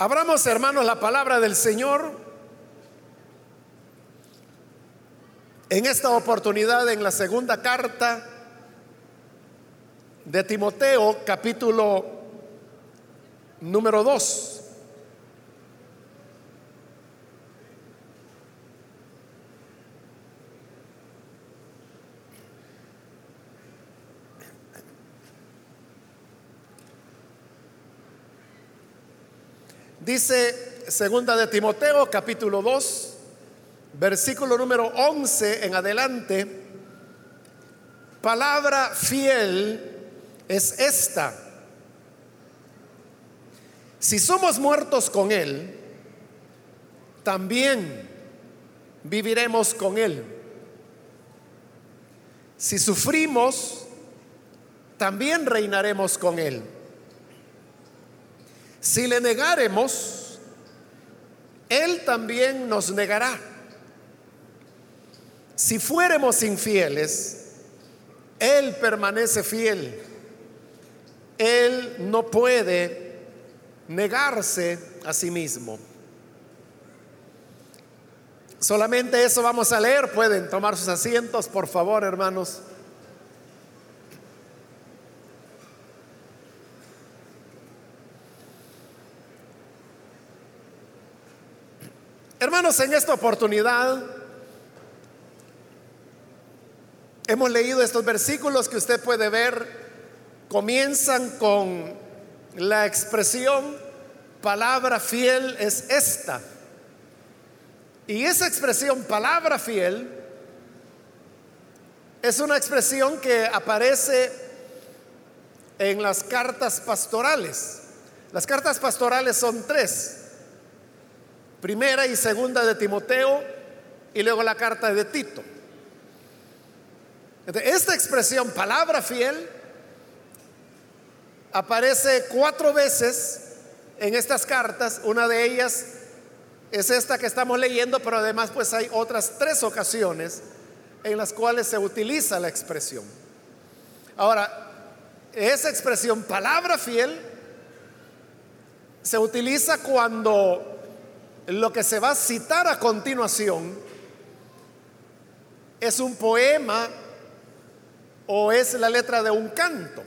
Abramos, hermanos, la palabra del Señor en esta oportunidad en la segunda carta de Timoteo, capítulo número 2. Dice segunda de Timoteo capítulo 2, versículo número 11 en adelante, palabra fiel es esta. Si somos muertos con Él, también viviremos con Él. Si sufrimos, también reinaremos con Él. Si le negaremos, Él también nos negará. Si fuéramos infieles, Él permanece fiel. Él no puede negarse a sí mismo. Solamente eso vamos a leer. Pueden tomar sus asientos, por favor, hermanos. Hermanos, en esta oportunidad hemos leído estos versículos que usted puede ver, comienzan con la expresión palabra fiel es esta. Y esa expresión palabra fiel es una expresión que aparece en las cartas pastorales. Las cartas pastorales son tres primera y segunda de Timoteo y luego la carta de Tito. Esta expresión, palabra fiel, aparece cuatro veces en estas cartas. Una de ellas es esta que estamos leyendo, pero además pues hay otras tres ocasiones en las cuales se utiliza la expresión. Ahora, esa expresión, palabra fiel, se utiliza cuando lo que se va a citar a continuación es un poema o es la letra de un canto.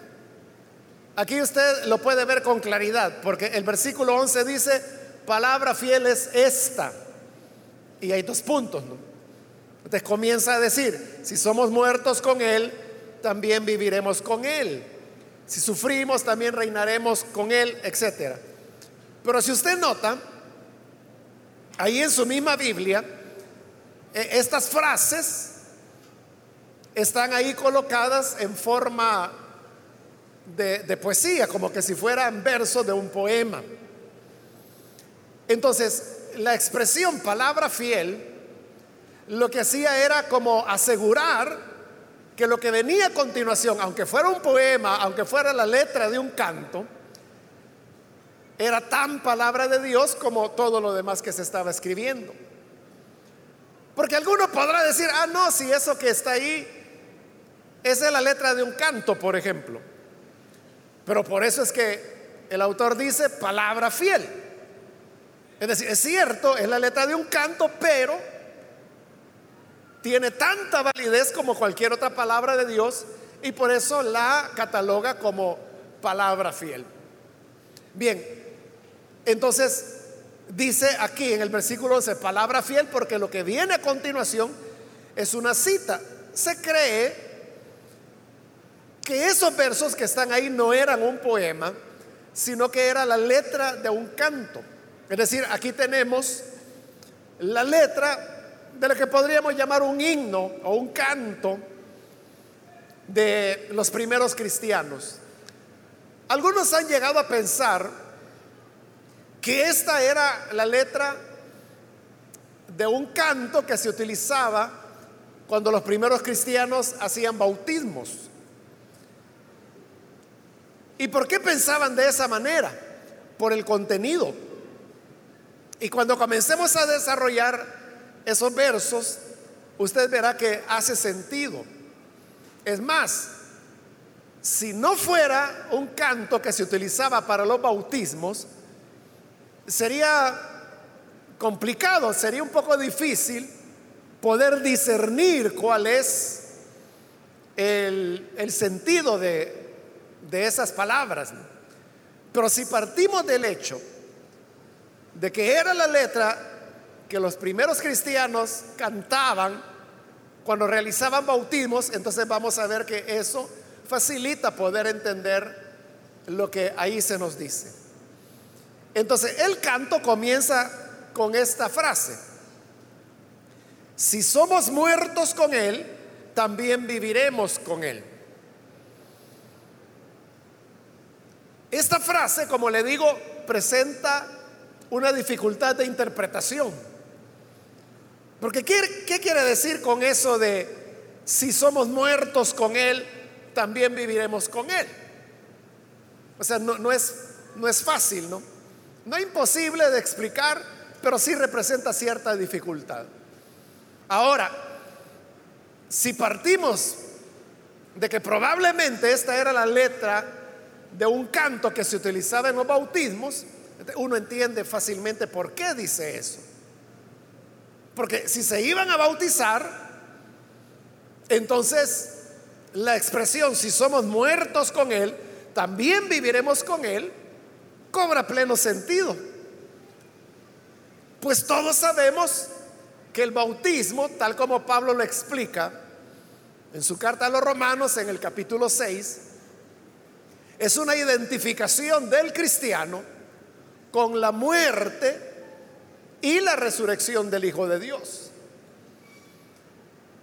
Aquí usted lo puede ver con claridad, porque el versículo 11 dice, palabra fiel es esta. Y hay dos puntos. Entonces comienza a decir, si somos muertos con Él, también viviremos con Él. Si sufrimos, también reinaremos con Él, etc. Pero si usted nota, ahí en su misma Biblia, e, estas frases están ahí colocadas en forma de, poesía, como que si fueran versos de un poema. Entonces, la expresión palabra fiel lo que hacía era como asegurar que lo que venía a continuación, aunque fuera un poema, aunque fuera la letra de un canto, era tan palabra de Dios como todo lo demás que se estaba escribiendo. Porque alguno podrá decir, ah, no, si eso que está ahí es la letra de un canto, por ejemplo. Pero por eso es que el autor dice palabra fiel. Es decir, es cierto, es la letra de un canto, pero tiene tanta validez como cualquier otra palabra de Dios y por eso la cataloga como palabra fiel. Bien, entonces, dice aquí en el versículo 11, palabra fiel, porque lo que viene a continuación es una cita. Se cree que esos versos que están ahí no eran un poema, sino que era la letra de un canto. Es decir, aquí tenemos la letra de lo que podríamos llamar un himno o un canto de los primeros cristianos. Algunos han llegado a pensar que esta era la letra de un canto que se utilizaba cuando los primeros cristianos hacían bautismos. ¿Y por qué pensaban de esa manera? Por el contenido. Y cuando comencemos a desarrollar esos versos, usted verá que hace sentido. Es más, si no fuera un canto que se utilizaba para los bautismos, sería complicado, sería un poco difícil poder discernir cuál es el, sentido de, de esas palabras. Pero si partimos del hecho de que era la letra que los primeros cristianos cantaban cuando realizaban bautismos, entonces vamos a ver que eso facilita poder entender lo que ahí se nos dice. Entonces, el canto comienza con esta frase. Si somos muertos con Él, también viviremos con Él. Esta frase, como le digo, presenta una dificultad de interpretación. Porque ¿qué, ¿qué, quiere decir con eso de si somos muertos con Él, también viviremos con Él? O sea, no, es, no es fácil, ¿no? No imposible de explicar, pero sí representa cierta dificultad. Ahora, si partimos de que probablemente esta era la letra de un canto que se utilizaba en los bautismos, uno entiende fácilmente por qué dice eso. Porque si se iban a bautizar, entonces la expresión si somos muertos con Él, también viviremos con Él, cobra pleno sentido. Pues todos sabemos que el bautismo, tal como Pablo lo explica en su carta a los romanos en el capítulo 6, es una identificación del cristiano con la muerte y la resurrección del Hijo de Dios.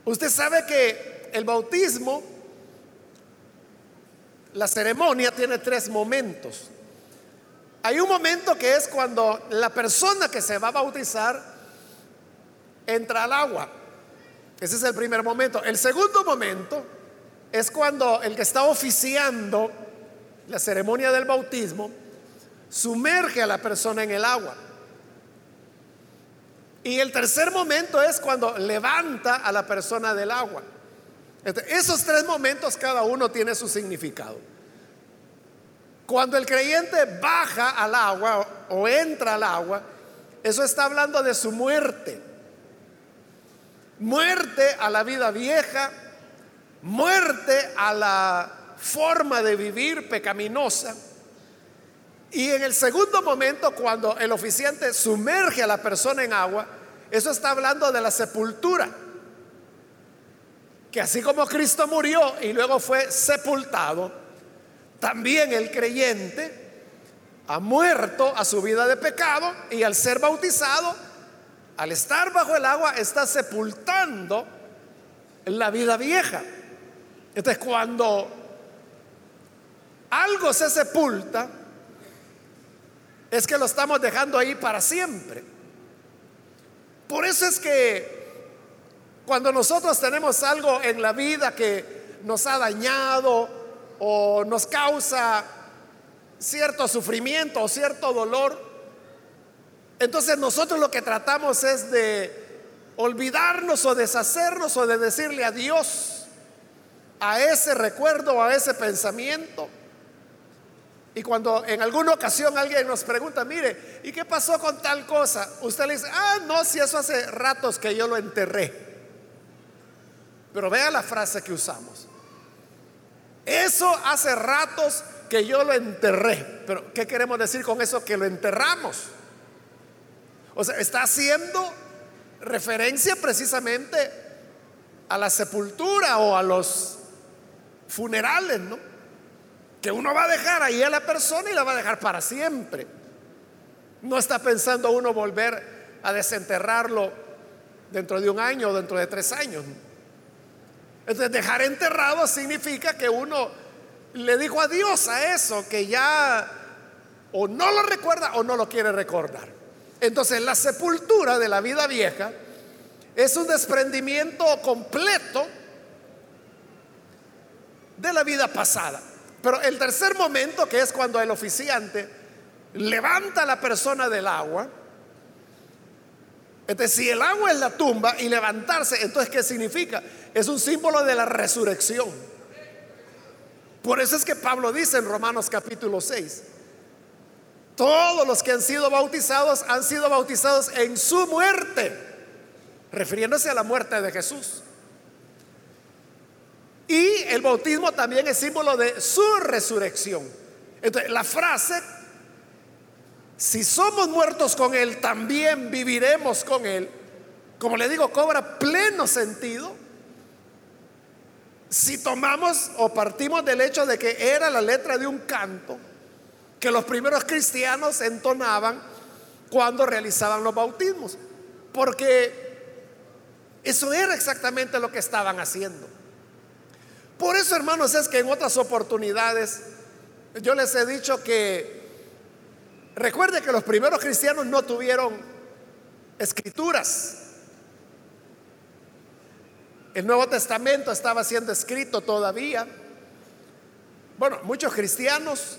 Usted sabe que el bautismo, la ceremonia tiene tres momentos. Hay un momento que es cuando la persona que se va a bautizar entra al agua. Ese es el primer momento. El segundo momento es cuando el que está oficiando la ceremonia del bautismo sumerge a la persona en el agua. Y el tercer momento es cuando levanta a la persona del agua. esos tres momentos cada uno tiene su significado. Cuando el creyente baja al agua o entra al agua, eso está hablando de su muerte. Muerte a la vida vieja, muerte a la forma de vivir pecaminosa y en el segundo momento, cuando el oficiante sumerge a la persona en agua, eso está hablando de la sepultura. Que así como Cristo murió y luego fue sepultado, también el creyente ha muerto a su vida de pecado y al ser bautizado, al estar bajo el agua, está sepultando la vida vieja. Entonces, cuando algo se sepulta, es que lo estamos dejando ahí para siempre. Por eso es que cuando nosotros tenemos algo en la vida que nos ha dañado o nos causa cierto sufrimiento o cierto dolor, entonces nosotros lo que tratamos es de olvidarnos o deshacernos o de decirle adiós a ese recuerdo a ese pensamiento y cuando en alguna ocasión alguien nos pregunta, mire, ¿y qué pasó con tal cosa? Usted le dice, ah, no, si eso hace ratos que yo lo enterré. Pero vea la frase que usamos. Eso hace ratos que yo lo enterré. Pero ¿qué queremos decir con eso? Que lo enterramos. O sea, está haciendo referencia precisamente a la sepultura o a los funerales, ¿no? que uno va a dejar ahí a la persona y la va a dejar para siempre. No está pensando uno volver a desenterrarlo dentro de un año o dentro de tres años. Entonces dejar enterrado significa que uno le dijo adiós a eso que ya o no lo recuerda o no lo quiere recordar. Entonces la sepultura de la vida vieja es un desprendimiento completo de la vida pasada. Pero el tercer momento, que es cuando el oficiante levanta a la persona del agua, entonces si el agua es la tumba y levantarse, entonces ¿qué significa? Es un símbolo de la resurrección. Por eso es que Pablo dice en Romanos capítulo 6, todos los que han sido bautizados han sido bautizados en su muerte, refiriéndose a la muerte de Jesús. Y el bautismo también es símbolo de su resurrección. Entonces, la frase, si somos muertos con Él, también viviremos con Él, como le digo, cobra pleno sentido si tomamos o partimos del hecho de que era la letra de un canto que los primeros cristianos entonaban cuando realizaban los bautismos, porque eso era exactamente lo que estaban haciendo. Por eso, hermanos, es que en otras oportunidades yo les he dicho que recuerde que los primeros cristianos no tuvieron escrituras. El Nuevo Testamento estaba siendo escrito todavía. Bueno, muchos cristianos,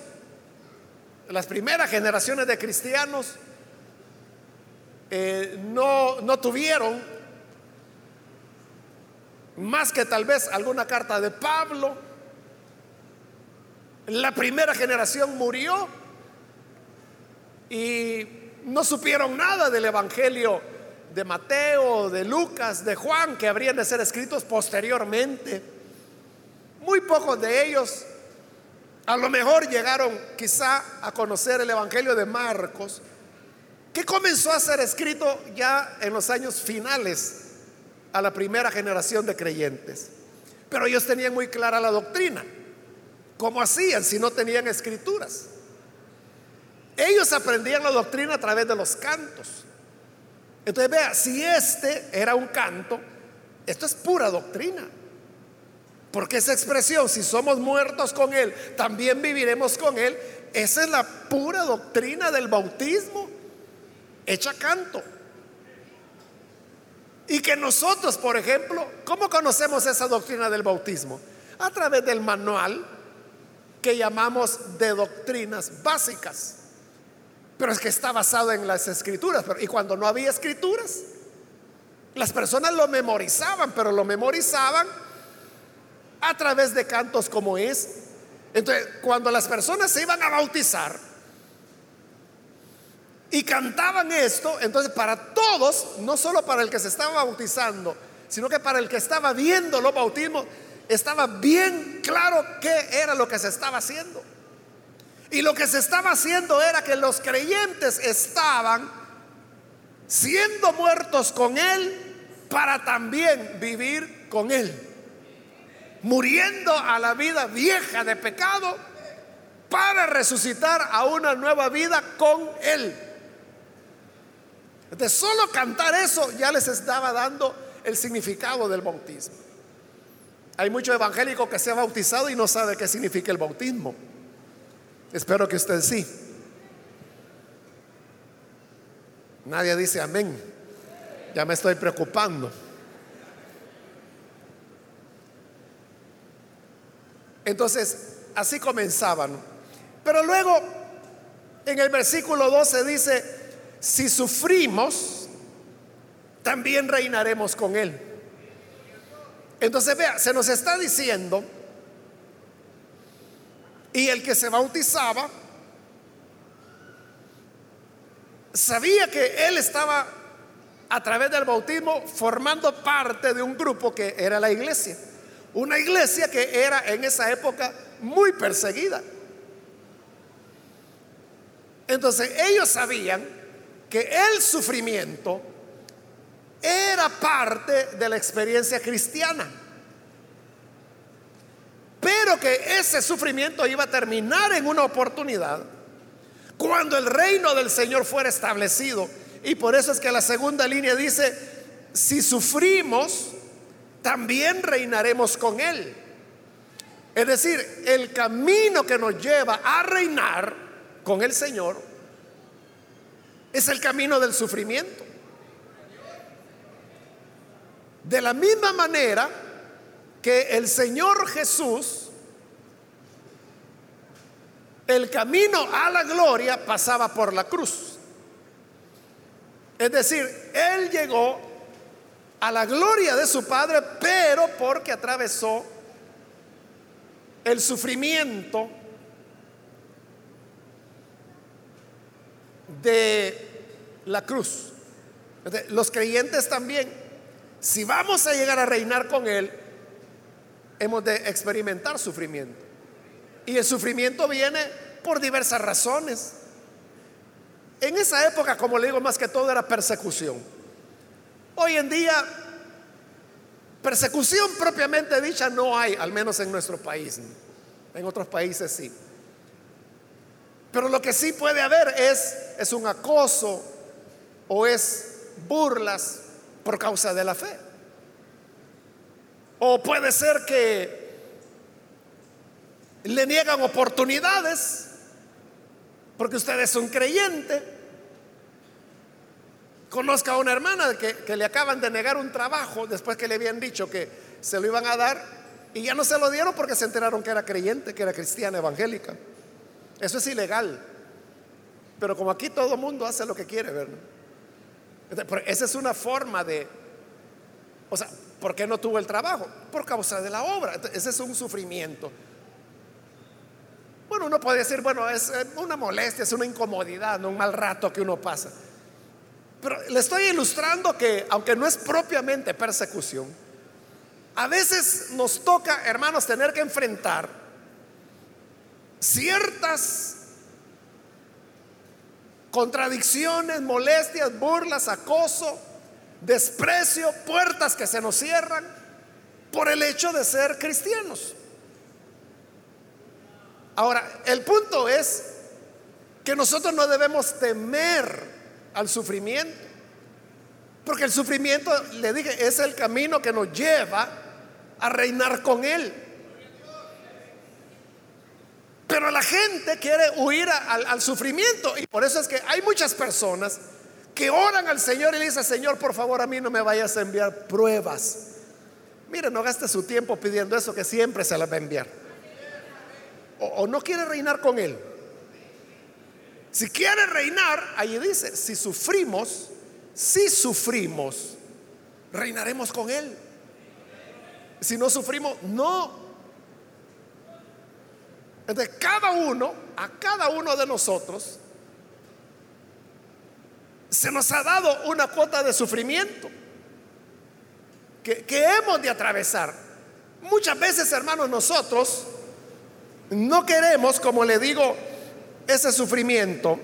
las primeras generaciones de cristianos, eh, no, no tuvieron más que tal vez alguna carta de Pablo. La primera generación murió y no supieron nada del Evangelio de Mateo, de Lucas, de Juan, que habrían de ser escritos posteriormente. Muy pocos de ellos a lo mejor llegaron quizá a conocer el Evangelio de Marcos, que comenzó a ser escrito ya en los años finales a la primera generación de creyentes. Pero ellos tenían muy clara la doctrina. ¿Cómo hacían si no tenían escrituras? Ellos aprendían la doctrina a través de los cantos. Entonces vea, si este era un canto, esto es pura doctrina. Porque esa expresión, si somos muertos con Él, también viviremos con Él, esa es la pura doctrina del bautismo, hecha canto. Y que nosotros, por ejemplo, ¿cómo conocemos esa doctrina del bautismo? A través del manual que llamamos de doctrinas básicas. Pero es que está basado en las escrituras. y cuando no había escrituras, las personas lo memorizaban, pero lo memorizaban a través de cantos como es. Entonces, cuando las personas se iban a bautizar y cantaban esto, entonces para todos, no solo para el que se estaba bautizando, sino que para el que estaba viendo los bautismos, estaba bien claro qué era lo que se estaba haciendo. Y lo que se estaba haciendo era que los creyentes estaban siendo muertos con Él para también vivir con Él. Muriendo a la vida vieja de pecado para resucitar a una nueva vida con Él. De solo cantar eso ya les estaba dando el significado del bautismo. Hay mucho evangélico que se ha bautizado y no sabe qué significa el bautismo. Espero que usted sí. Nadie dice amén. Ya me estoy preocupando. Entonces, así comenzaban. Pero luego, en el versículo 12 dice, si sufrimos, también reinaremos con Él. Entonces, vea, se nos está diciendo y el que se bautizaba sabía que él estaba a través del bautismo formando parte de un grupo que era la iglesia. Una iglesia que era en esa época muy perseguida. Entonces ellos sabían que el sufrimiento era parte de la experiencia cristiana pero que ese sufrimiento iba a terminar en una oportunidad cuando el reino del Señor fuera establecido. Y por eso es que la segunda línea dice, si sufrimos, también reinaremos con Él. Es decir, el camino que nos lleva a reinar con el Señor es el camino del sufrimiento. De la misma manera, que el Señor Jesús, el camino a la gloria pasaba por la cruz. Es decir, Él llegó a la gloria de su Padre, pero porque atravesó el sufrimiento de la cruz. Los creyentes también, si vamos a llegar a reinar con Él, hemos de experimentar sufrimiento. Y el sufrimiento viene por diversas razones. En esa época, como le digo, más que todo era persecución. Hoy en día, persecución propiamente dicha no hay, al menos en nuestro país. En otros países sí. Pero lo que sí puede haber es, es un acoso o es burlas por causa de la fe. O puede ser que le niegan oportunidades porque usted es un creyente. Conozca a una hermana que, que, le acaban de negar un trabajo después que le habían dicho que se lo iban a dar y ya no se lo dieron porque se enteraron que era creyente, que era cristiana evangélica. Eso es ilegal. Pero como aquí todo mundo hace lo que quiere, ¿verdad? Esa es una forma de, o sea, ¿Por qué no tuvo el trabajo? Por causa de la obra. Ese es un sufrimiento. Bueno, uno puede decir, bueno, es eh, una molestia, es una incomodidad, un mal rato que uno pasa. Pero le estoy ilustrando que, aunque no es propiamente persecución, a veces nos toca, hermanos, tener que enfrentar ciertas contradicciones, molestias, burlas, acoso, desprecio, puertas que se nos cierran por el hecho de ser cristianos. Ahora, el punto es que nosotros no debemos temer al sufrimiento, porque el sufrimiento, le dije, es el camino que nos lleva a reinar con Él. Pero la gente quiere huir al, sufrimiento y por eso es que hay muchas personas que oran al Señor y le dicen, Señor, por favor a mí no me vayas a enviar pruebas. Mire, no gaste su tiempo pidiendo eso que siempre se las va a enviar. O, no quiere reinar con Él. Si quiere reinar, allí dice, si sufrimos, si sufrimos, reinaremos con Él. Si no sufrimos, no. Entonces, cada uno, a cada uno de nosotros, se nos ha dado una cuota de sufrimiento que, hemos de atravesar. Muchas veces, hermanos, nosotros no queremos, como le digo, ese sufrimiento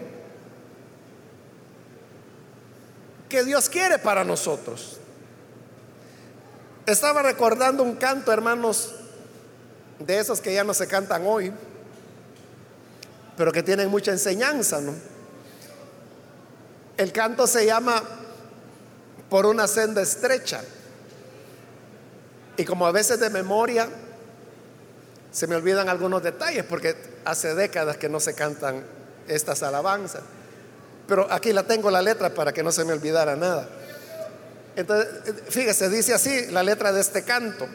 que Dios quiere para nosotros. Estaba recordando un canto, hermanos, de esos que ya no se cantan hoy, pero que tienen mucha enseñanza, ¿no? El canto se llama Por una senda estrecha. Y como a veces de memoria se me olvidan algunos detalles porque hace décadas que no se cantan estas alabanzas. Pero aquí la tengo la letra para que no se me olvidara nada. Entonces, fíjese, dice así la letra de este canto.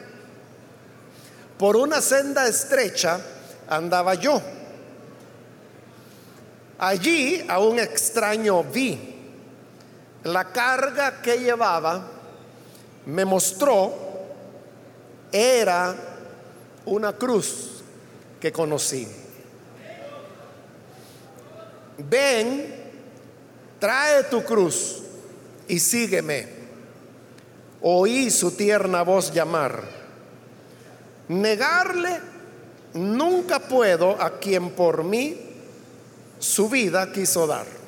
Por una senda estrecha andaba yo. Allí a un extraño vi la carga que llevaba me mostró era una cruz que conocí. Ven, trae tu cruz y sígueme. Oí su tierna voz llamar. Negarle nunca puedo a quien por mí su vida quiso dar.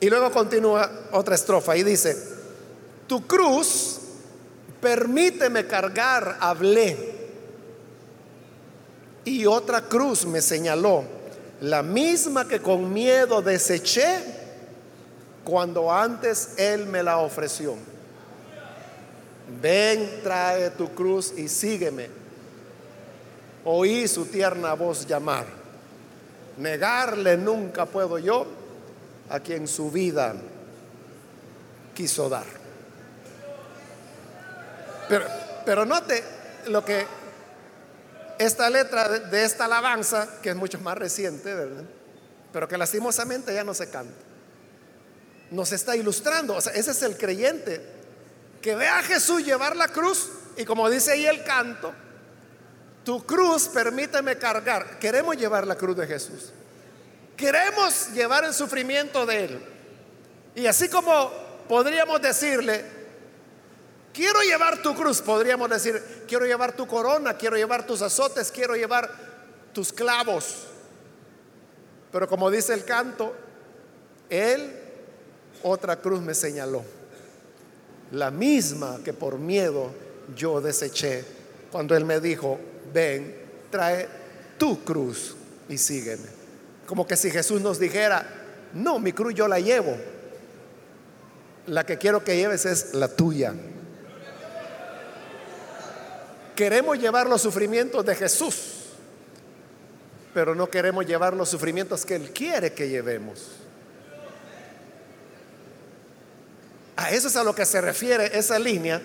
Y luego continúa otra estrofa y dice, tu cruz permíteme cargar, hablé. Y otra cruz me señaló, la misma que con miedo deseché cuando antes Él me la ofreció. Ven, trae tu cruz y sígueme. Oí su tierna voz llamar. Negarle nunca puedo yo a quien su vida quiso dar. Pero, pero note lo que esta letra de esta alabanza, que es mucho más reciente, ¿verdad? Pero que lastimosamente ya no se canta. Nos está ilustrando, ese es el creyente que ve a Jesús llevar la cruz y como dice ahí el canto, tu cruz permíteme cargar. Queremos llevar la cruz de Jesús. Queremos llevar el sufrimiento de Él. Y así como podríamos decirle, quiero llevar tu cruz, podríamos decir, quiero llevar tu corona, quiero llevar tus azotes, quiero llevar tus clavos. Pero como dice el canto, Él otra cruz me señaló. La misma que por miedo yo deseché cuando Él me dijo, ven, trae tu cruz y sígueme. Como que si Jesús nos dijera, no, mi cruz yo la llevo. La que quiero que lleves es la tuya. Queremos llevar los sufrimientos de Jesús, pero no queremos llevar los sufrimientos que Él quiere que llevemos. A eso es a lo que se refiere esa línea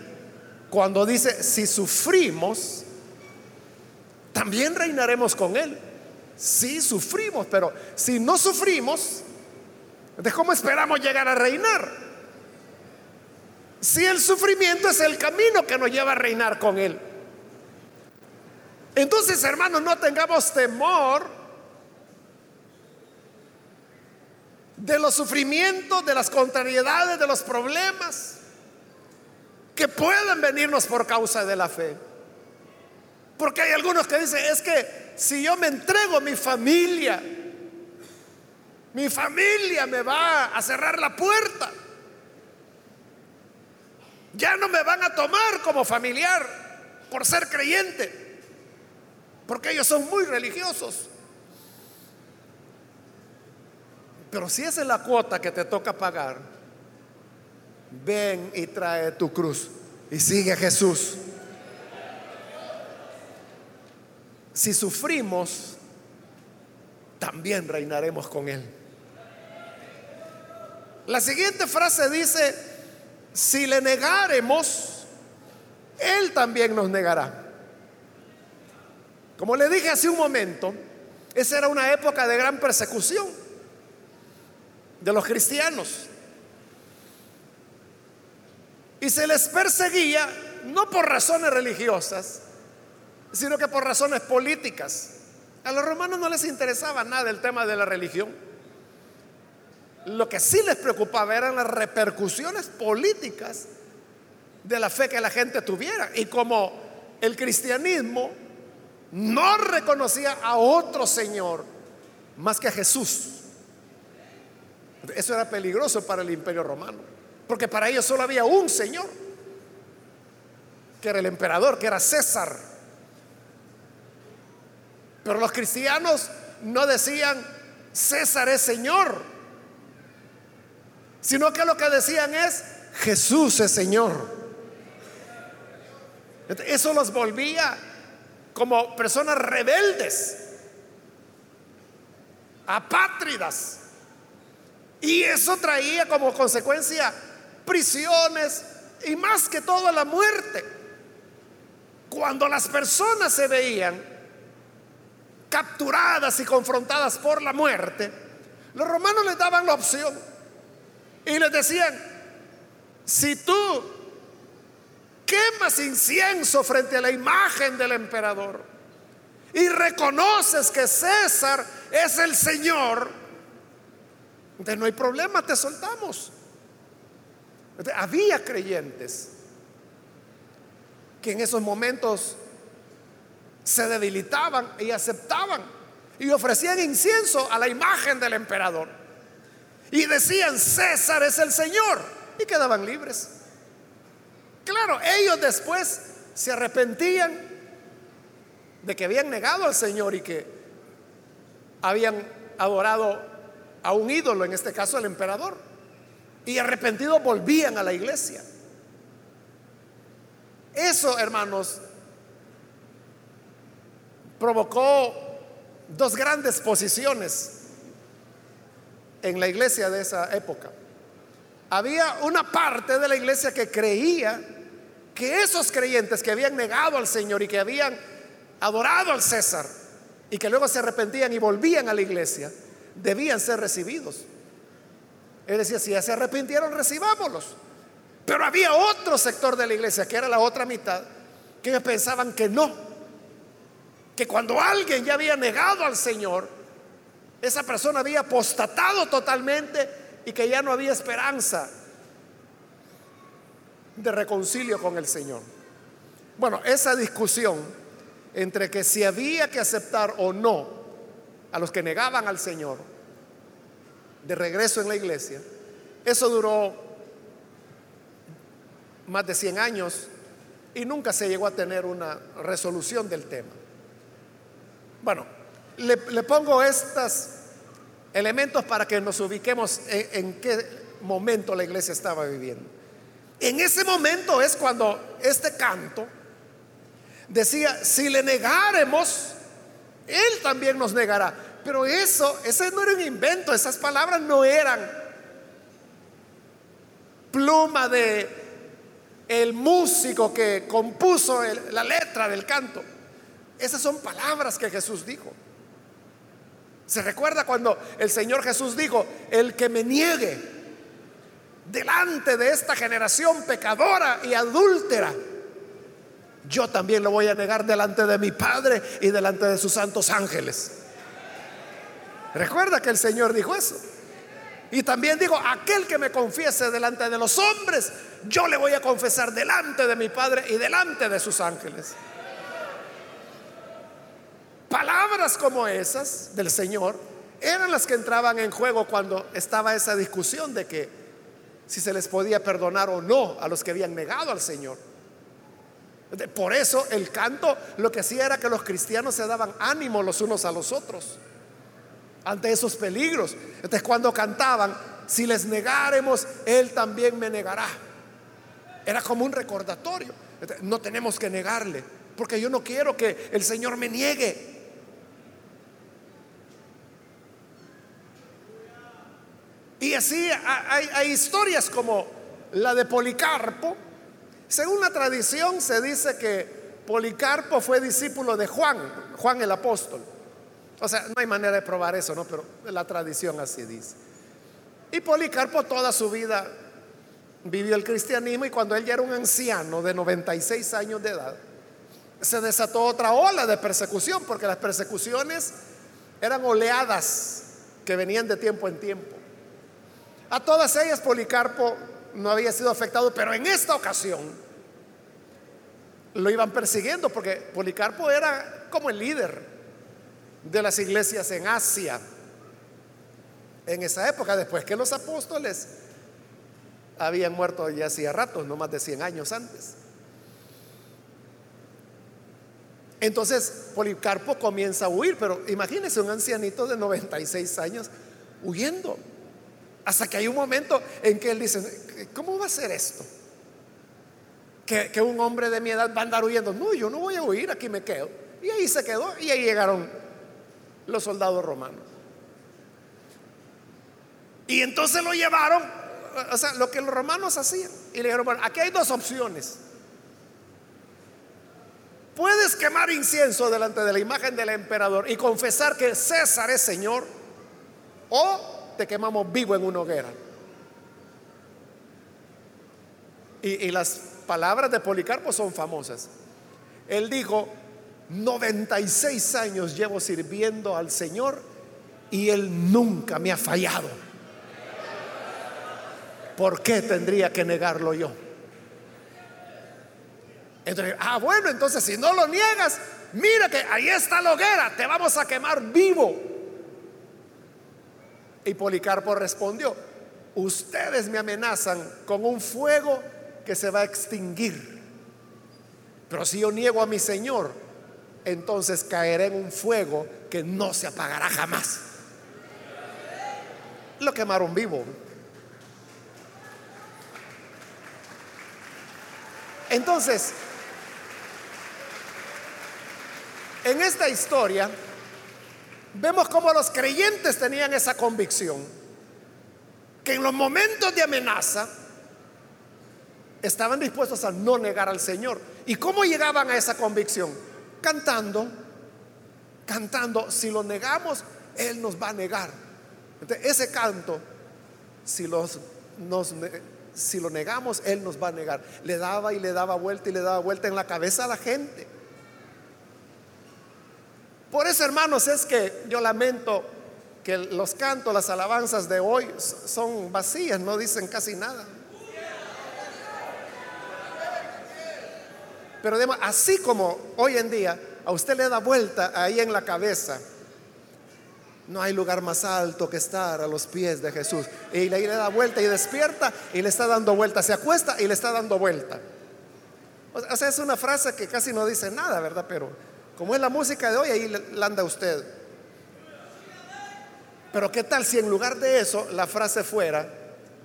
cuando dice, si sufrimos, también reinaremos con Él. Sí sufrimos, pero si no sufrimos, ¿de cómo esperamos llegar a reinar? Si el sufrimiento es el camino que nos lleva a reinar con Él. Entonces, hermanos, no tengamos temor de los sufrimientos, de las contrariedades, de los problemas que pueden venirnos por causa de la fe. Porque hay algunos que dicen, es que si yo me entrego a mi familia, mi familia me va a cerrar la puerta. Ya no me van a tomar como familiar por ser creyente, porque ellos son muy religiosos. Pero si esa es la cuota que te toca pagar, ven y trae tu cruz y sigue a Jesús. Si sufrimos, también reinaremos con Él. La siguiente frase dice, si le negaremos, Él también nos negará. Como le dije hace un momento, esa era una época de gran persecución de los cristianos. Y se les perseguía no por razones religiosas, sino que por razones políticas. A los romanos no les interesaba nada el tema de la religión. Lo que sí les preocupaba eran las repercusiones políticas de la fe que la gente tuviera. Y como el cristianismo no reconocía a otro Señor más que a Jesús, eso era peligroso para el imperio romano, porque para ellos solo había un Señor, que era el emperador, que era César. Pero los cristianos no decían, César es Señor, sino que lo que decían es, Jesús es Señor. Eso los volvía como personas rebeldes, apátridas. Y eso traía como consecuencia prisiones y más que todo la muerte. Cuando las personas se veían capturadas y confrontadas por la muerte, los romanos les daban la opción y les decían, si tú quemas incienso frente a la imagen del emperador y reconoces que César es el Señor, entonces no hay problema, te soltamos. había creyentes que en esos momentos se debilitaban y aceptaban y ofrecían incienso a la imagen del emperador. Y decían, César es el Señor. Y quedaban libres. Claro, ellos después se arrepentían de que habían negado al Señor y que habían adorado a un ídolo, en este caso al emperador. Y arrepentidos volvían a la iglesia. Eso, hermanos, provocó dos grandes posiciones en la iglesia de esa época. Había una parte de la iglesia que creía que esos creyentes que habían negado al Señor y que habían adorado al César y que luego se arrepentían y volvían a la iglesia, debían ser recibidos. Él decía, si ya se arrepintieron, recibámoslos. Pero había otro sector de la iglesia, que era la otra mitad, que pensaban que no, que cuando alguien ya había negado al Señor, esa persona había apostatado totalmente y que ya no había esperanza de reconcilio con el Señor. Bueno, esa discusión entre que si había que aceptar o no a los que negaban al Señor de regreso en la iglesia, eso duró más de 100 años y nunca se llegó a tener una resolución del tema. Bueno, le, pongo estos elementos para que nos ubiquemos en qué momento la iglesia estaba viviendo. En ese momento es cuando este canto decía, si le negáremos, Él también nos negará. Pero eso, ese no era un invento, esas palabras no eran pluma de el músico que compuso la letra del canto. Esas son palabras que Jesús dijo. Se recuerda cuando el Señor Jesús dijo, el que me niegue, delante de esta generación pecadora y adúltera, yo también lo voy a negar delante de mi Padre y delante de sus santos ángeles. Recuerda que el Señor dijo eso. Y también dijo, aquel que me confiese delante de los hombres, yo le voy a confesar delante de mi Padre y delante de sus ángeles. Palabras como esas del Señor eran las que entraban en juego cuando estaba esa discusión de que si se les podía perdonar o no a los que habían negado al Señor. Por eso el canto lo que hacía era que los cristianos se daban ánimo los unos a los otros ante esos peligros. Entonces cuando cantaban, si les negaremos, Él también me negará. Era como un recordatorio. no tenemos que negarle, porque yo no quiero que el Señor me niegue. Y así hay, historias como la de Policarpo. Según la tradición se dice que Policarpo fue discípulo de Juan, Juan el apóstol. O sea, no hay manera de probar eso, ¿no? Pero la tradición así dice. Y Policarpo toda su vida vivió el cristianismo y cuando él ya era un anciano de 96 años de edad, se desató otra ola de persecución, porque las persecuciones eran oleadas que venían de tiempo en tiempo. A todas ellas Policarpo no había sido afectado, pero en esta ocasión lo iban persiguiendo porque Policarpo era como el líder de las iglesias en Asia en esa época, después que los apóstoles habían muerto ya hacía rato, no más de 100 años antes. Entonces Policarpo comienza a huir, pero imagínese un ancianito de 96 años huyendo. Hasta que hay un momento en que él dice, ¿cómo va a ser esto? Que, un hombre de mi edad va a andar huyendo. No, yo no voy a huir, aquí me quedo. Y ahí se quedó y ahí llegaron los soldados romanos. Y entonces lo llevaron, o sea, lo que los romanos hacían. Y le dijeron, bueno, aquí hay dos opciones. Puedes quemar incienso delante de la imagen del emperador y confesar que César es Señor. O te quemamos vivo en una hoguera. Y, las palabras de Policarpo son famosas. Él dijo, 96 años llevo sirviendo al Señor y Él nunca me ha fallado. ¿Por qué tendría que negarlo yo? Entonces, ah, bueno, entonces si no lo niegas, mira que ahí está la hoguera, te vamos a quemar vivo. Y Policarpo respondió, ustedes me amenazan con un fuego que se va a extinguir. Pero si yo niego a mi Señor, entonces caeré en un fuego que no se apagará jamás. Lo quemaron vivo. Entonces, en esta historia, vemos cómo los creyentes tenían esa convicción, que en los momentos de amenaza estaban dispuestos a no negar al Señor. ¿Y cómo llegaban a esa convicción? Cantando, cantando, si lo negamos, Él nos va a negar. Entonces, ese canto, si, si lo negamos, Él nos va a negar. Le daba y le daba vuelta y le daba vuelta en la cabeza a la gente. Por eso, hermanos, es que yo lamento que los cantos, las alabanzas de hoy son vacías, no dicen casi nada. Pero así como hoy en día a usted le da vuelta ahí en la cabeza, no hay lugar más alto que estar a los pies de Jesús. Y le da vuelta y despierta y le está dando vuelta, se acuesta y le está dando vuelta. O sea, es una frase que casi no dice nada, ¿verdad? Pero como es la música de hoy, ahí la anda usted. Pero ¿qué tal si en lugar de eso la frase fuera,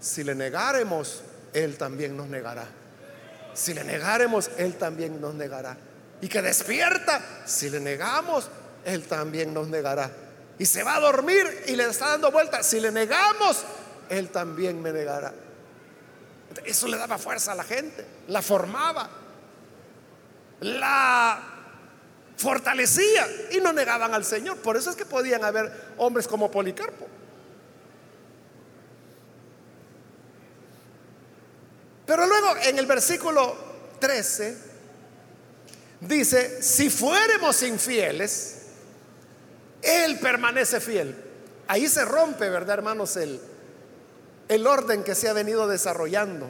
si le negáremos, Él también nos negará? Si le negáremos, Él también nos negará. Y que despierta, si le negamos, Él también nos negará. Y se va a dormir y le está dando vuelta, si le negamos, Él también me negará. Eso le daba fuerza a la gente, la formaba, la fortalecía y no negaban al Señor. Por eso es que podían haber hombres como Policarpo. Pero luego en el versículo 13 dice, si fuéramos infieles, Él permanece fiel. Ahí se rompe, ¿verdad, hermanos? El, el orden que se ha venido desarrollando.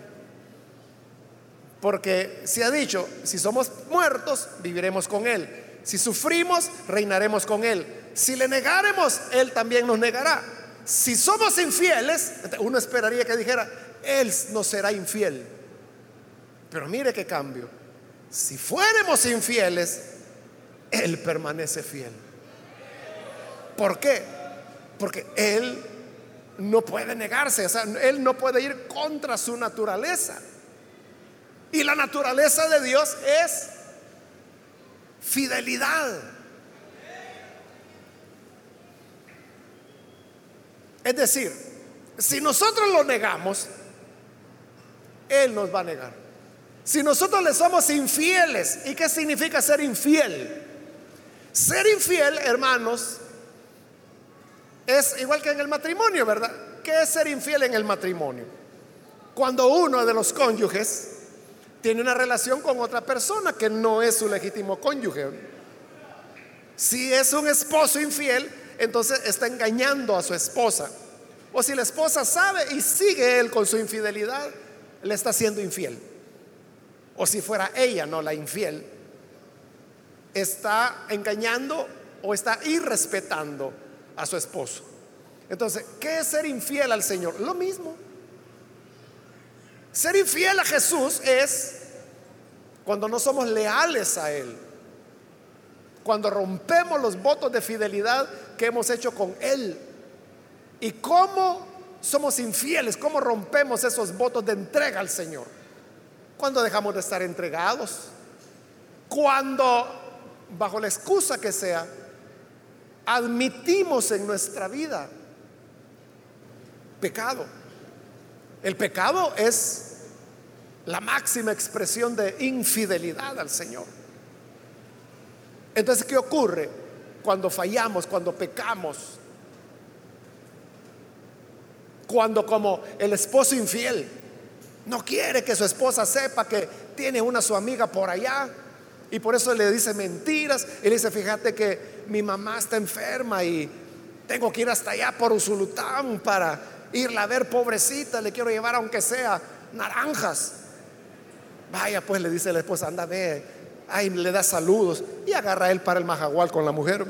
Porque se ha dicho, si somos muertos, viviremos con Él. Si sufrimos, reinaremos con Él. Si le negaremos, Él también nos negará. Si somos infieles, uno esperaría que dijera, Él nos será infiel. Pero mire qué cambio. Si fuéramos infieles, Él permanece fiel. ¿Por qué? Porque Él no puede negarse, o sea, Él no puede ir contra su naturaleza. Y la naturaleza de Dios es fidelidad. Es decir, si nosotros lo negamos, Él nos va a negar. Si nosotros le somos infieles, ¿y qué significa ser infiel? Ser infiel, hermanos, es igual que en el matrimonio, ¿verdad? ¿Qué es ser infiel en el matrimonio? Cuando uno de los cónyuges tiene una relación con otra persona que no es su legítimo cónyuge. Si es un esposo infiel, entonces está engañando a su esposa. O si la esposa sabe y sigue él con su infidelidad, le está siendo infiel. O si fuera ella, no la infiel, está engañando o está irrespetando a su esposo. Entonces, ¿qué es ser infiel al Señor? Lo mismo. Ser infiel a Jesús es cuando no somos leales a Él, cuando rompemos los votos de fidelidad que hemos hecho con Él. ¿Y cómo somos infieles? ¿Cómo rompemos esos votos de entrega al Señor? Cuando dejamos de estar entregados, cuando, bajo la excusa que sea, admitimos en nuestra vida pecado. El pecado es la máxima expresión de infidelidad al Señor. Entonces, ¿qué ocurre cuando fallamos, cuando pecamos? Cuando como el esposo infiel no quiere que su esposa sepa que tiene una su amiga por allá y por eso le dice mentiras y le dice, fíjate que mi mamá está enferma y tengo que ir hasta allá por Usulután para irla a ver, pobrecita, le quiero llevar aunque sea naranjas. Vaya, pues le dice la esposa, anda, ve, ay, le da saludos y agarra él para el majagual con la mujer.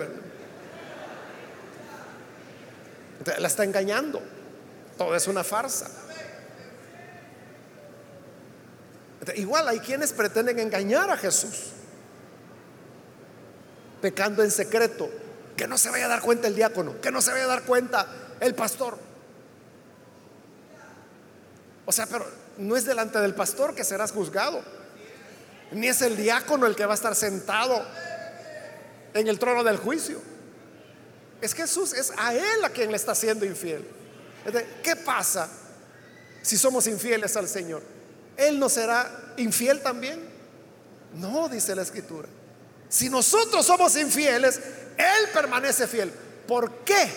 la está engañando. Todo es una farsa. igual hay quienes pretenden engañar a Jesús, pecando en secreto, que no se vaya a dar cuenta el diácono, que no se vaya a dar cuenta el pastor. O sea, pero no es delante del pastor que serás juzgado, ni es el diácono el que va a estar sentado en el trono del juicio. Es Jesús, es a Él a quien le está siendo infiel. ¿Qué pasa si somos infieles al Señor? ¿Él no será infiel también? No, dice la Escritura. Si nosotros somos infieles, Él permanece fiel. ¿Por qué?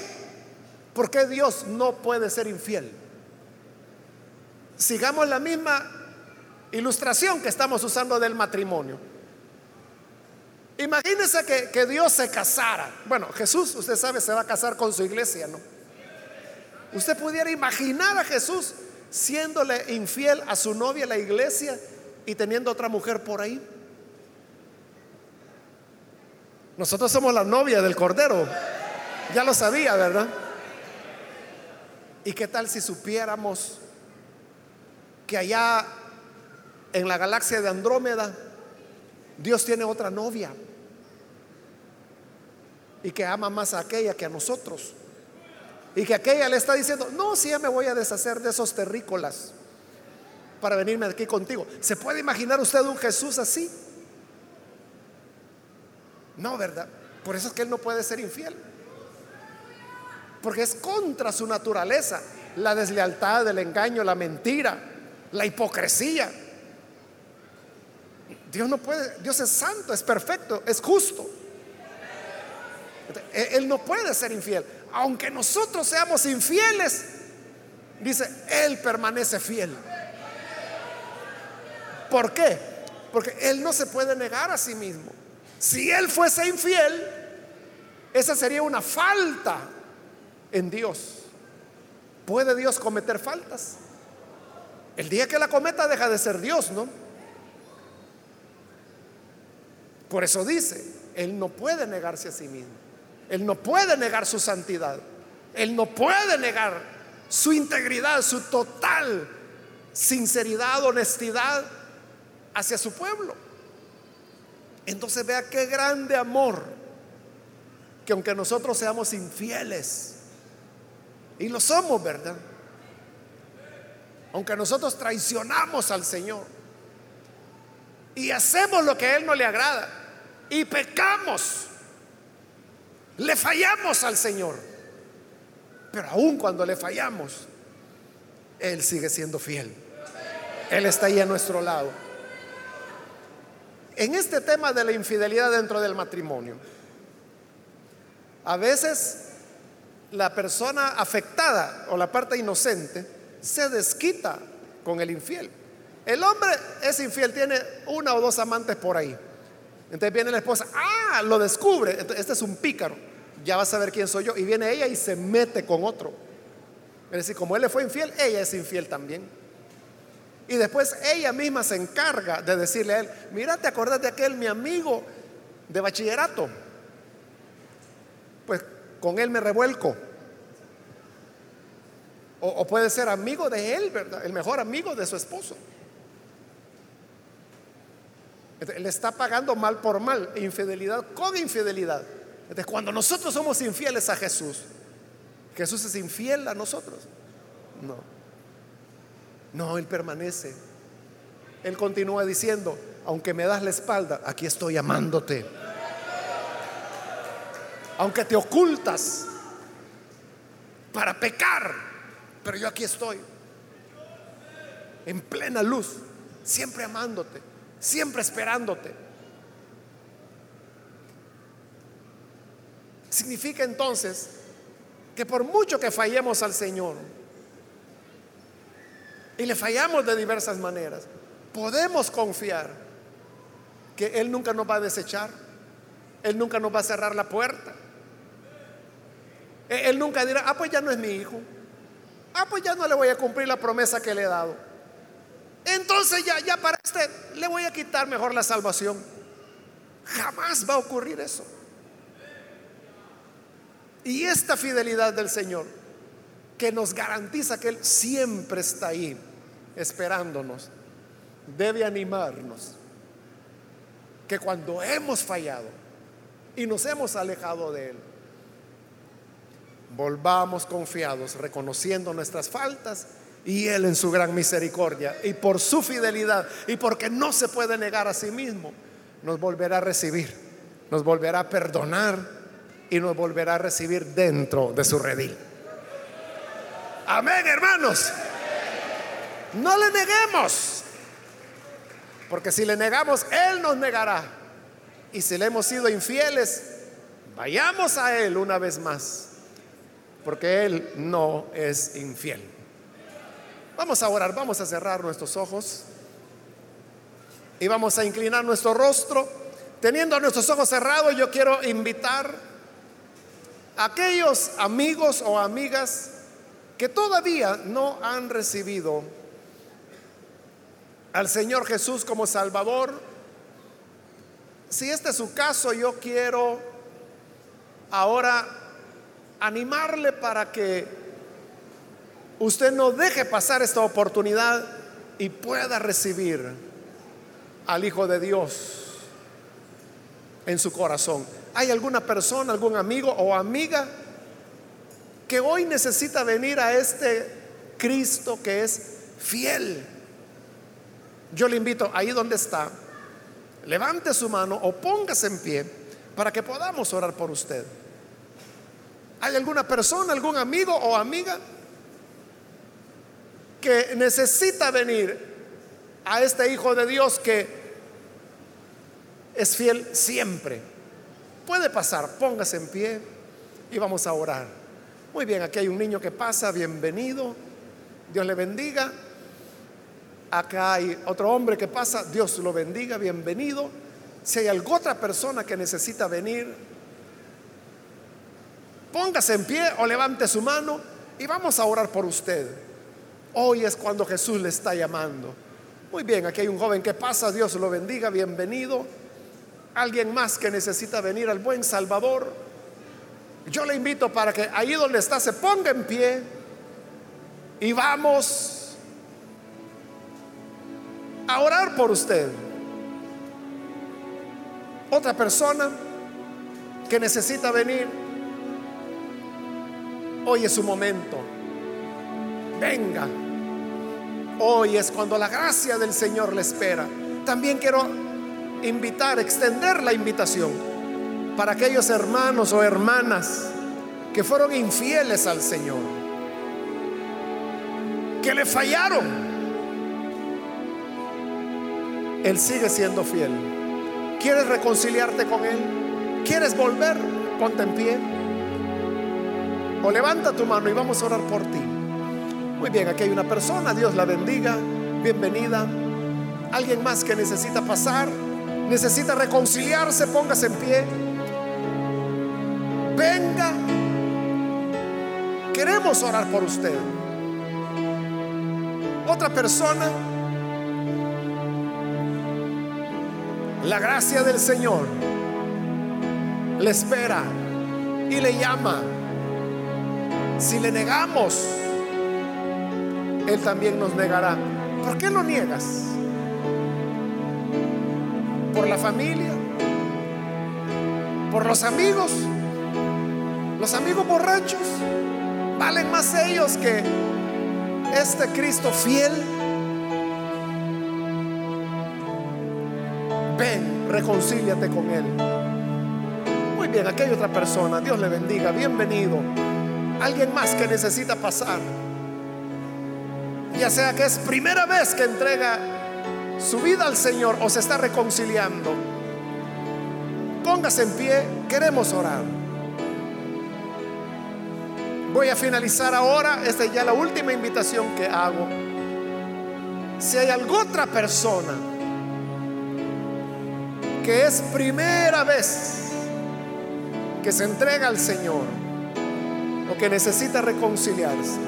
Porque Dios no puede ser infiel sigamos la misma ilustración que estamos usando del matrimonio. Imagínese que, que Dios se casara. Bueno, Jesús, usted sabe, se va a casar con su iglesia, ¿no? Usted pudiera imaginar a Jesús siéndole infiel a su novia, la iglesia, y teniendo otra mujer por ahí. Nosotros somos la novia del Cordero. Ya lo sabía, ¿verdad? ¿Y qué tal si supiéramos que allá en la galaxia de Andrómeda Dios tiene otra novia y que ama más a aquella que a nosotros? Y que aquella le está diciendo, no, si ya me voy a deshacer de esos terrícolas para venirme aquí contigo. ¿Se puede imaginar usted un Jesús así? No, ¿verdad? Por eso es que Él no puede ser infiel. Porque es contra su naturaleza la deslealtad, el engaño, la mentira, la hipocresía. Dios no puede, Dios es santo, es perfecto, es justo. Él no puede ser infiel. Aunque nosotros seamos infieles, dice, Él permanece fiel. ¿Por qué? Porque Él no se puede negar a sí mismo. Si Él fuese infiel, esa sería una falta en Dios. ¿Puede Dios cometer faltas? El día que la cometa deja de ser Dios, ¿no? Por eso dice, Él no puede negarse a sí mismo. Él no puede negar su santidad. Él no puede negar su integridad, su total sinceridad, honestidad hacia su pueblo. Entonces vea qué grande amor que aunque nosotros seamos infieles, y lo somos, ¿verdad? Aunque nosotros traicionamos al Señor y hacemos lo que a Él no le agrada y pecamos, le fallamos al Señor. Pero aun cuando le fallamos, Él sigue siendo fiel. Él está ahí a nuestro lado en este tema de la infidelidad dentro del matrimonio, a veces la persona afectada o la parte inocente se desquita con el infiel. El hombre es infiel, tiene una o dos amantes por ahí. Entonces viene la esposa, ah, lo descubre. este es un pícaro, ya va a saber quién soy yo. Y viene ella y se mete con otro. Es decir, como él le fue infiel, ella es infiel también. Y después ella misma se encarga de decirle a él, mira, ¿te acordás de aquel mi amigo de bachillerato? Pues con él me revuelco. O, puede ser amigo de él, ¿verdad? El mejor amigo de su esposo. Le está pagando mal por mal, infidelidad con infidelidad. Entonces, cuando nosotros somos infieles a Jesús, Jesús es infiel a nosotros. No. No, Él permanece. Él continúa diciendo, aunque me das la espalda, aquí estoy amándote. Aunque te ocultas para pecar, pero yo aquí estoy, en plena luz, siempre amándote, siempre esperándote. Significa entonces que por mucho que fallemos al Señor, y le fallamos de diversas maneras, podemos confiar que Él nunca nos va a desechar, Él nunca nos va a cerrar la puerta. E-, Él nunca dirá, ah, pues ya no es mi hijo. Ah, pues ya no le voy a cumplir la promesa que le he dado. Entonces ya, ya para este le voy a quitar mejor la salvación. Jamás va a ocurrir eso. Y esta fidelidad del Señor, que nos garantiza que Él siempre está ahí esperándonos, debe animarnos que cuando hemos fallado y nos hemos alejado de Él, volvamos confiados, reconociendo nuestras faltas y Él en su gran misericordia y por su fidelidad y porque no se puede negar a sí mismo, nos volverá a recibir, nos volverá a perdonar y nos volverá a recibir dentro de su redil. Amén, hermanos. No le neguemos. Porque si le negamos, Él nos negará. Y si le hemos sido infieles, vayamos a Él una vez más. Porque Él no es infiel. Vamos a orar, vamos a cerrar nuestros ojos. Y vamos a inclinar nuestro rostro teniendo nuestros ojos cerrados, yo quiero invitar a aquellos amigos o amigas que todavía no han recibido al Señor Jesús como Salvador. Si este es su caso, yo quiero ahora animarle para que usted no deje pasar esta oportunidad y pueda recibir al Hijo de Dios en su corazón. ¿Hay alguna persona, algún amigo o amiga que hoy necesita venir a este Cristo que es fiel? Yo le invito ahí donde está, levante su mano o póngase en pie para que podamos orar por usted. ¿Hay alguna persona, algún amigo o amiga que necesita venir a este Hijo de Dios que es fiel siempre? Puede pasar, póngase en pie y vamos a orar. Muy bien, aquí hay un niño que pasa, bienvenido, Dios le bendiga. Acá hay otro hombre que pasa, Dios lo bendiga, bienvenido. Si hay alguna otra persona que necesita venir, póngase en pie o levante su mano y vamos a orar por usted. Hoy es cuando Jesús le está llamando. Muy bien, aquí hay un joven que pasa, Dios lo bendiga, bienvenido. Alguien más que necesita venir al buen Salvador. Yo le invito para que ahí donde está se ponga en pie y vamos a orar por usted. Otra persona que necesita venir, hoy es su momento. Venga. Hoy es cuando la gracia del Señor le espera. También quiero invitar, extender la invitación para aquellos hermanos o hermanas que fueron infieles al Señor, que le fallaron él sigue siendo fiel. ¿Quieres reconciliarte con Él? ¿Quieres volver? Ponte en pie. O levanta tu mano y vamos a orar por ti. Muy bien, aquí hay una persona, Dios la bendiga, bienvenida. Alguien más que necesita pasar, necesita reconciliarse, póngase en pie. Venga, queremos orar por usted. Otra persona La gracia del Señor le espera y le llama. Si le negamos, Él también nos negará. ¿Por qué lo niegas? ¿Por la familia? ¿Por los amigos? ¿Los amigos borrachos? ¿Valen más ellos que este Cristo fiel? ven, reconcíliate con Él. Muy bien, aquí hay otra persona, Dios le bendiga, bienvenido. Alguien más que necesita pasar, ya sea que es primera vez que entrega su vida al Señor o se está reconciliando. Póngase en pie, queremos orar. Voy a finalizar ahora, esta es ya la última invitación que hago. Si hay alguna otra persona que es primera vez que se entrega al Señor o que necesita reconciliarse,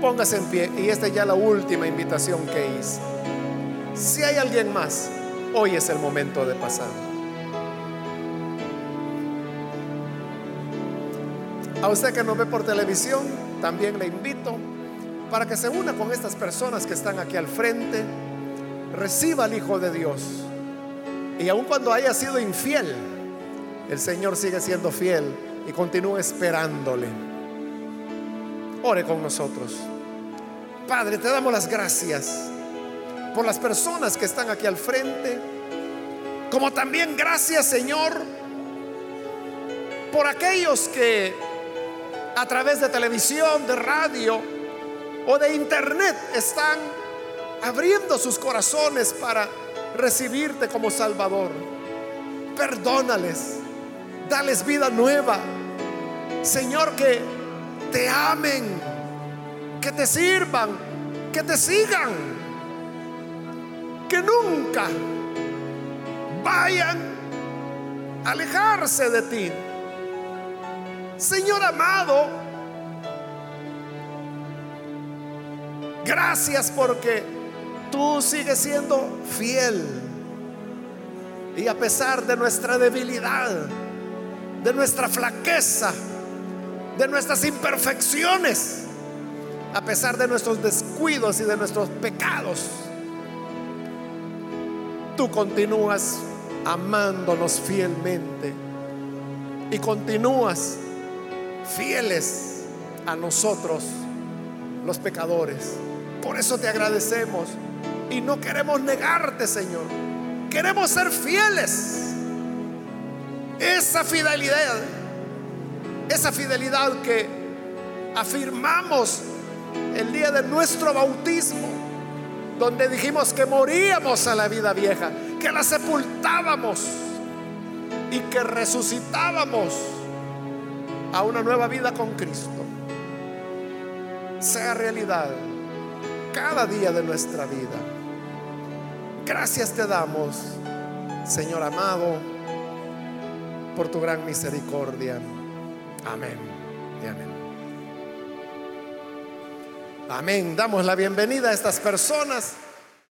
póngase en pie. Y esta es ya la última invitación que hice. Si hay alguien más, hoy es el momento de pasar. A usted que nos ve por televisión, también le invito para que se una con estas personas que están aquí al frente, reciba al Hijo de Dios y aun cuando haya sido infiel, el Señor sigue siendo fiel y continúa esperándole. Ore con nosotros. Padre, te damos las gracias por las personas que están aquí al frente, como también gracias, Señor, por aquellos que a través de televisión, de radio o de internet están abriendo sus corazones para recibirte como Salvador. Perdónales, dales vida nueva. Señor, que te amen, que te sirvan, que te sigan, que nunca vayan alejarse de ti. Señor amado, gracias porque tú sigues siendo fiel. Y a pesar de nuestra debilidad, de nuestra flaqueza, de nuestras imperfecciones, a pesar de nuestros descuidos y de nuestros pecados, tú continúas amándonos fielmente y continúas fieles a nosotros los pecadores. Por eso te agradecemos y no queremos negarte, Señor. Queremos ser fieles. Esa fidelidad, esa fidelidad que afirmamos el día de nuestro bautismo, donde dijimos que moríamos a la vida vieja, que la sepultábamos y que resucitábamos a una nueva vida con Cristo, sea realidad cada día de nuestra vida. Gracias te damos, Señor amado, por tu gran misericordia. Amén y amén. Amén. Damos la bienvenida a estas personas.